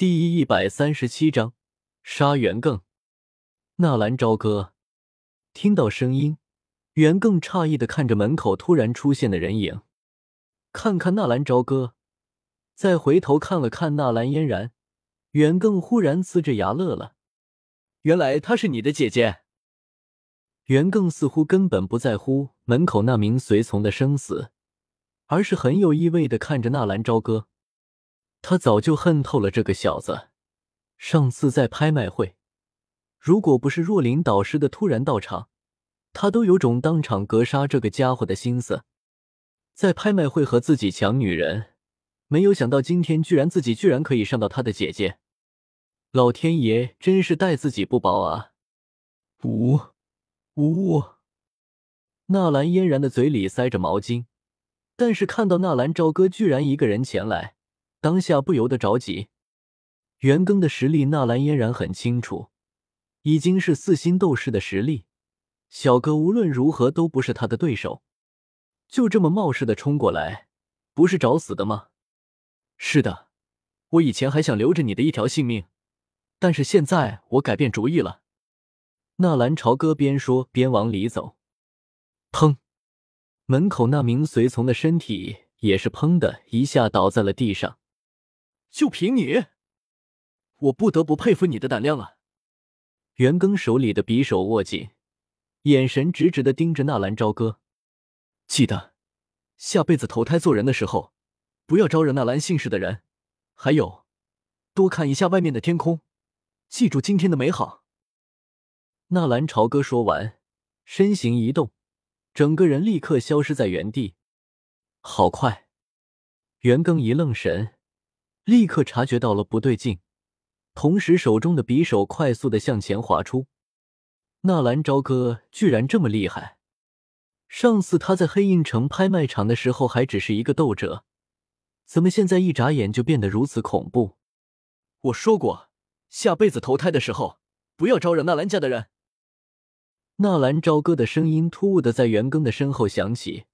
第一百三十七章杀袁更。纳兰朝歌听到声音，袁更诧异的看着门口突然出现的人影，看看纳兰朝歌，再回头看了看纳兰嫣然，袁更忽然呲着牙乐了。原来她是你的姐姐。袁更似乎根本不在乎门口那名随从的生死，而是很有意味的看着纳兰朝歌。他早就恨透了这个小子。上次在拍卖会，如果不是若琳导师的突然到场，他都有种当场格杀这个家伙的心思。在拍卖会和自己抢女人，没有想到今天居然自己居然可以上到他的姐姐。老天爷真是待自己不薄啊！呜呜！纳兰嫣然的嘴里塞着毛巾，但是看到纳兰朝歌居然一个人前来。当下不由得着急，袁庚的实力，纳兰嫣然很清楚，已经是四星斗士的实力，小哥无论如何都不是他的对手，就这么冒失的冲过来，不是找死的吗？是的，我以前还想留着你的一条性命，但是现在我改变主意了。纳兰朝歌边说边往里走，砰！门口那名随从的身体也是砰的一下倒在了地上。就凭你，我不得不佩服你的胆量啊！袁庚手里的匕首握紧，眼神直直的盯着纳兰朝歌。记得，下辈子投胎做人的时候，不要招惹纳兰姓氏的人。还有，多看一下外面的天空，记住今天的美好。纳兰朝歌说完，身形一动，整个人立刻消失在原地。好快！袁庚一愣神。立刻察觉到了不对劲，同时手中的匕首快速的向前划出。纳兰朝歌居然这么厉害！上次他在黑印城拍卖场的时候还只是一个斗者，怎么现在一眨眼就变得如此恐怖？我说过，下辈子投胎的时候不要招惹纳兰家的人。纳兰朝歌的声音突兀的在元庚的身后响起，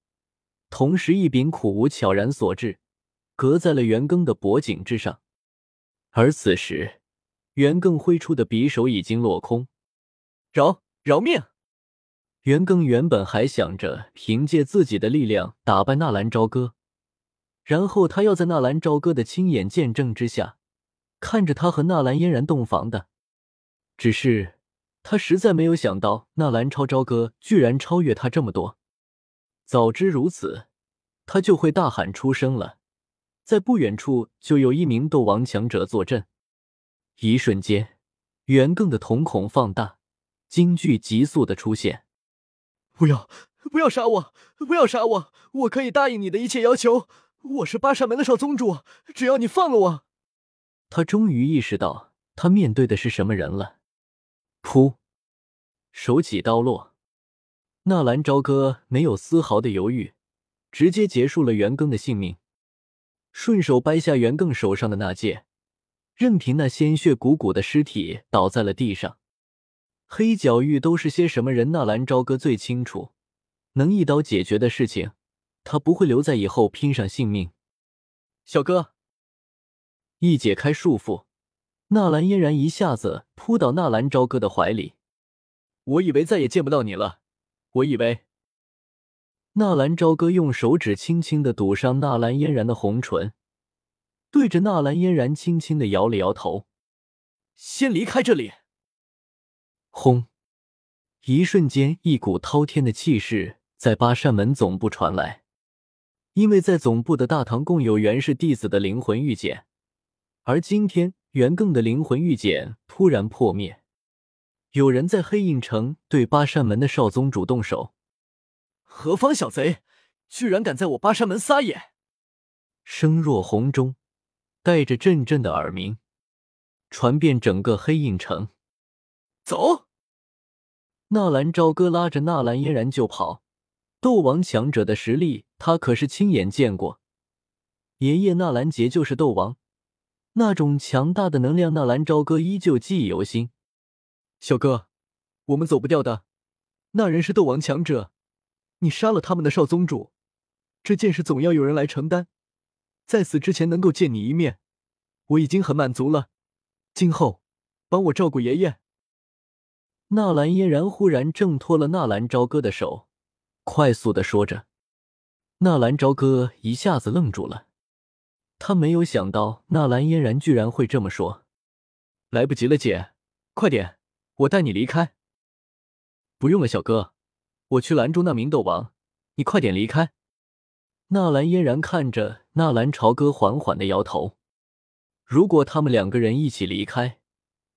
同时一柄苦无悄然所至。隔在了袁庚的脖颈之上，而此时，袁庚挥出的匕首已经落空。饶饶命！袁庚原本还想着凭借自己的力量打败纳兰朝歌，然后他要在纳兰朝歌的亲眼见证之下，看着他和纳兰嫣然洞房的。只是他实在没有想到，纳兰超朝歌居然超越他这么多。早知如此，他就会大喊出声了。在不远处就有一名斗王强者坐镇，一瞬间，袁更的瞳孔放大，惊惧急速的出现。不要，不要杀我！不要杀我！我可以答应你的一切要求。我是八扇门的少宗主，只要你放了我。他终于意识到他面对的是什么人了。噗，手起刀落，纳兰朝歌没有丝毫的犹豫，直接结束了袁更的性命。顺手掰下袁更手上的那戒，任凭那鲜血鼓鼓的尸体倒在了地上。黑角域都是些什么人？纳兰朝歌最清楚，能一刀解决的事情，他不会留在以后拼上性命。小哥，一解开束缚，纳兰嫣然一下子扑到纳兰朝歌的怀里。我以为再也见不到你了，我以为。纳兰朝歌用手指轻轻的堵上纳兰嫣然的红唇，对着纳兰嫣然轻轻的摇了摇头：“先离开这里。”轰！一瞬间，一股滔天的气势在八扇门总部传来。因为在总部的大堂共有袁氏弟子的灵魂玉简，而今天袁更的灵魂玉简突然破灭，有人在黑印城对八扇门的少宗主动手。何方小贼，居然敢在我八山门撒野！声若洪钟，带着阵阵的耳鸣，传遍整个黑印城。走！纳兰朝歌拉着纳兰嫣然就跑。斗王强者的实力，他可是亲眼见过。爷爷纳兰杰就是斗王，那种强大的能量，纳兰朝歌依旧记忆犹新。小哥，我们走不掉的，那人是斗王强者。你杀了他们的少宗主，这件事总要有人来承担。在死之前能够见你一面，我已经很满足了。今后帮我照顾爷爷。纳兰嫣然忽然挣脱了纳兰朝歌的手，快速的说着。纳兰朝歌一下子愣住了，他没有想到纳兰嫣然居然会这么说。来不及了，姐，快点，我带你离开。不用了，小哥，我去拦住那名斗王，你快点离开。纳兰嫣然看着纳兰朝歌，缓缓的摇头。如果他们两个人一起离开，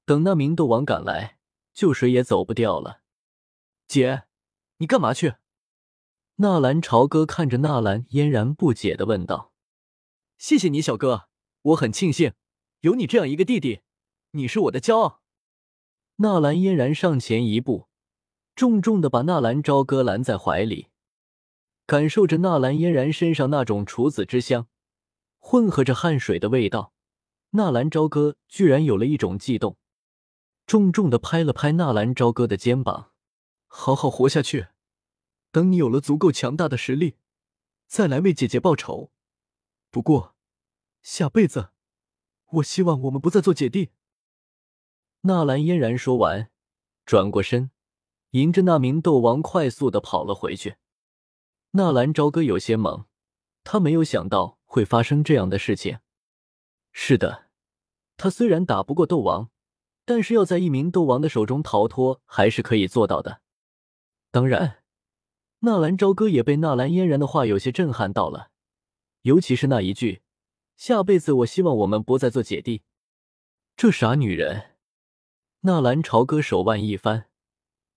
等那名斗王赶来，就谁也走不掉了。姐，你干嘛去？纳兰朝歌看着纳兰嫣然，不解的问道：“谢谢你，小哥，我很庆幸有你这样一个弟弟，你是我的骄傲。”纳兰嫣然上前一步，重重的把纳兰朝歌拦在怀里，感受着纳兰嫣然身上那种处子之香，混合着汗水的味道，纳兰朝歌居然有了一种悸动，重重的拍了拍纳兰朝歌的肩膀：“好好活下去。”等你有了足够强大的实力，再来为姐姐报仇。不过，下辈子，我希望我们不再做姐弟。纳兰嫣然说完，转过身，迎着那名斗王快速的跑了回去。纳兰朝歌有些懵，他没有想到会发生这样的事情。是的，他虽然打不过斗王，但是要在一名斗王的手中逃脱，还是可以做到的。当然。纳兰朝歌也被纳兰嫣然的话有些震撼到了，尤其是那一句：“下辈子我希望我们不再做姐弟。”这傻女人！纳兰朝歌手腕一翻，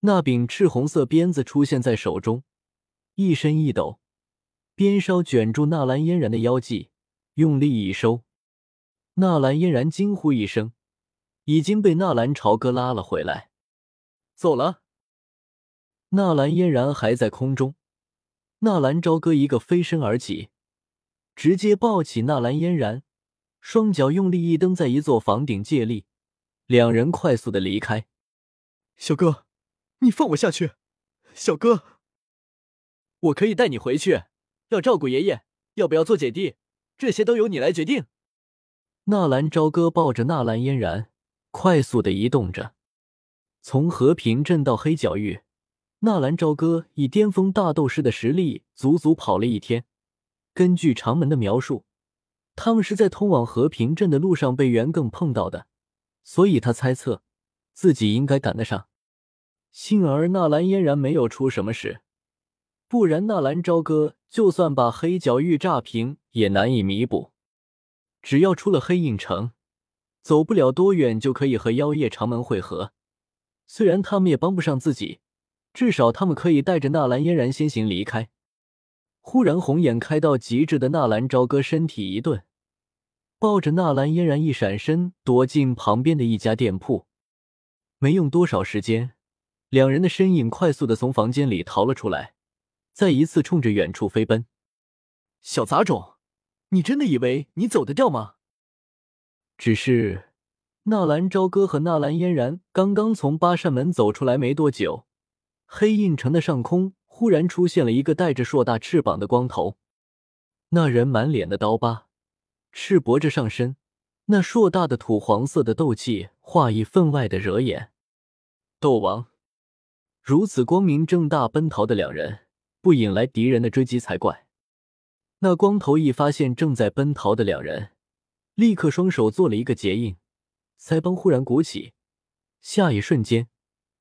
那柄赤红色鞭子出现在手中，一伸一抖，鞭梢卷住纳兰嫣然的腰际，用力一收。纳兰嫣然惊呼一声，已经被纳兰朝歌拉了回来，走了。纳兰嫣然还在空中，纳兰朝歌一个飞身而起，直接抱起纳兰嫣然，双脚用力一蹬在一座房顶，借力，两人快速的离开。小哥，你放我下去！小哥，我可以带你回去，要照顾爷爷，要不要做姐弟，这些都由你来决定。纳兰朝歌抱着纳兰嫣然，快速的移动着，从和平镇到黑角域。纳兰朝歌以巅峰大斗师的实力，足足跑了一天。根据长门的描述，他们是在通往和平镇的路上被袁更碰到的，所以他猜测自己应该赶得上。幸而纳兰嫣然没有出什么事，不然纳兰朝歌就算把黑角域炸平，也难以弥补。只要出了黑影城，走不了多远就可以和妖夜长门会合。虽然他们也帮不上自己。至少他们可以带着纳兰嫣然先行离开。忽然，红眼开到极致的纳兰朝歌身体一顿，抱着纳兰嫣然一闪身，躲进旁边的一家店铺。没用多少时间，两人的身影快速的从房间里逃了出来，再一次冲着远处飞奔。小杂种，你真的以为你走得掉吗？只是纳兰朝歌和纳兰嫣然刚刚从八扇门走出来没多久。黑印城的上空忽然出现了一个带着硕大翅膀的光头，那人满脸的刀疤，赤膊着上身，那硕大的土黄色的斗气化意分外的惹眼。斗王如此光明正大奔逃的两人，不引来敌人的追击才怪。那光头一发现正在奔逃的两人，立刻双手做了一个结印，腮帮忽然鼓起，下一瞬间。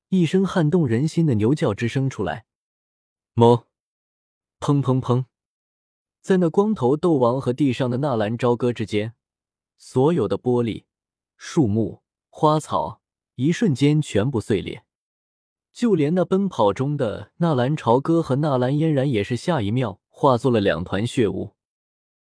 一声撼动人心的牛叫之声出来，猛！砰砰砰！在那光头斗王和地上的纳兰朝歌之间，所有的玻璃、树木、花草，一瞬间全部碎裂。就连那奔跑中的纳兰朝歌和纳兰嫣然，也是下一秒化作了两团血雾。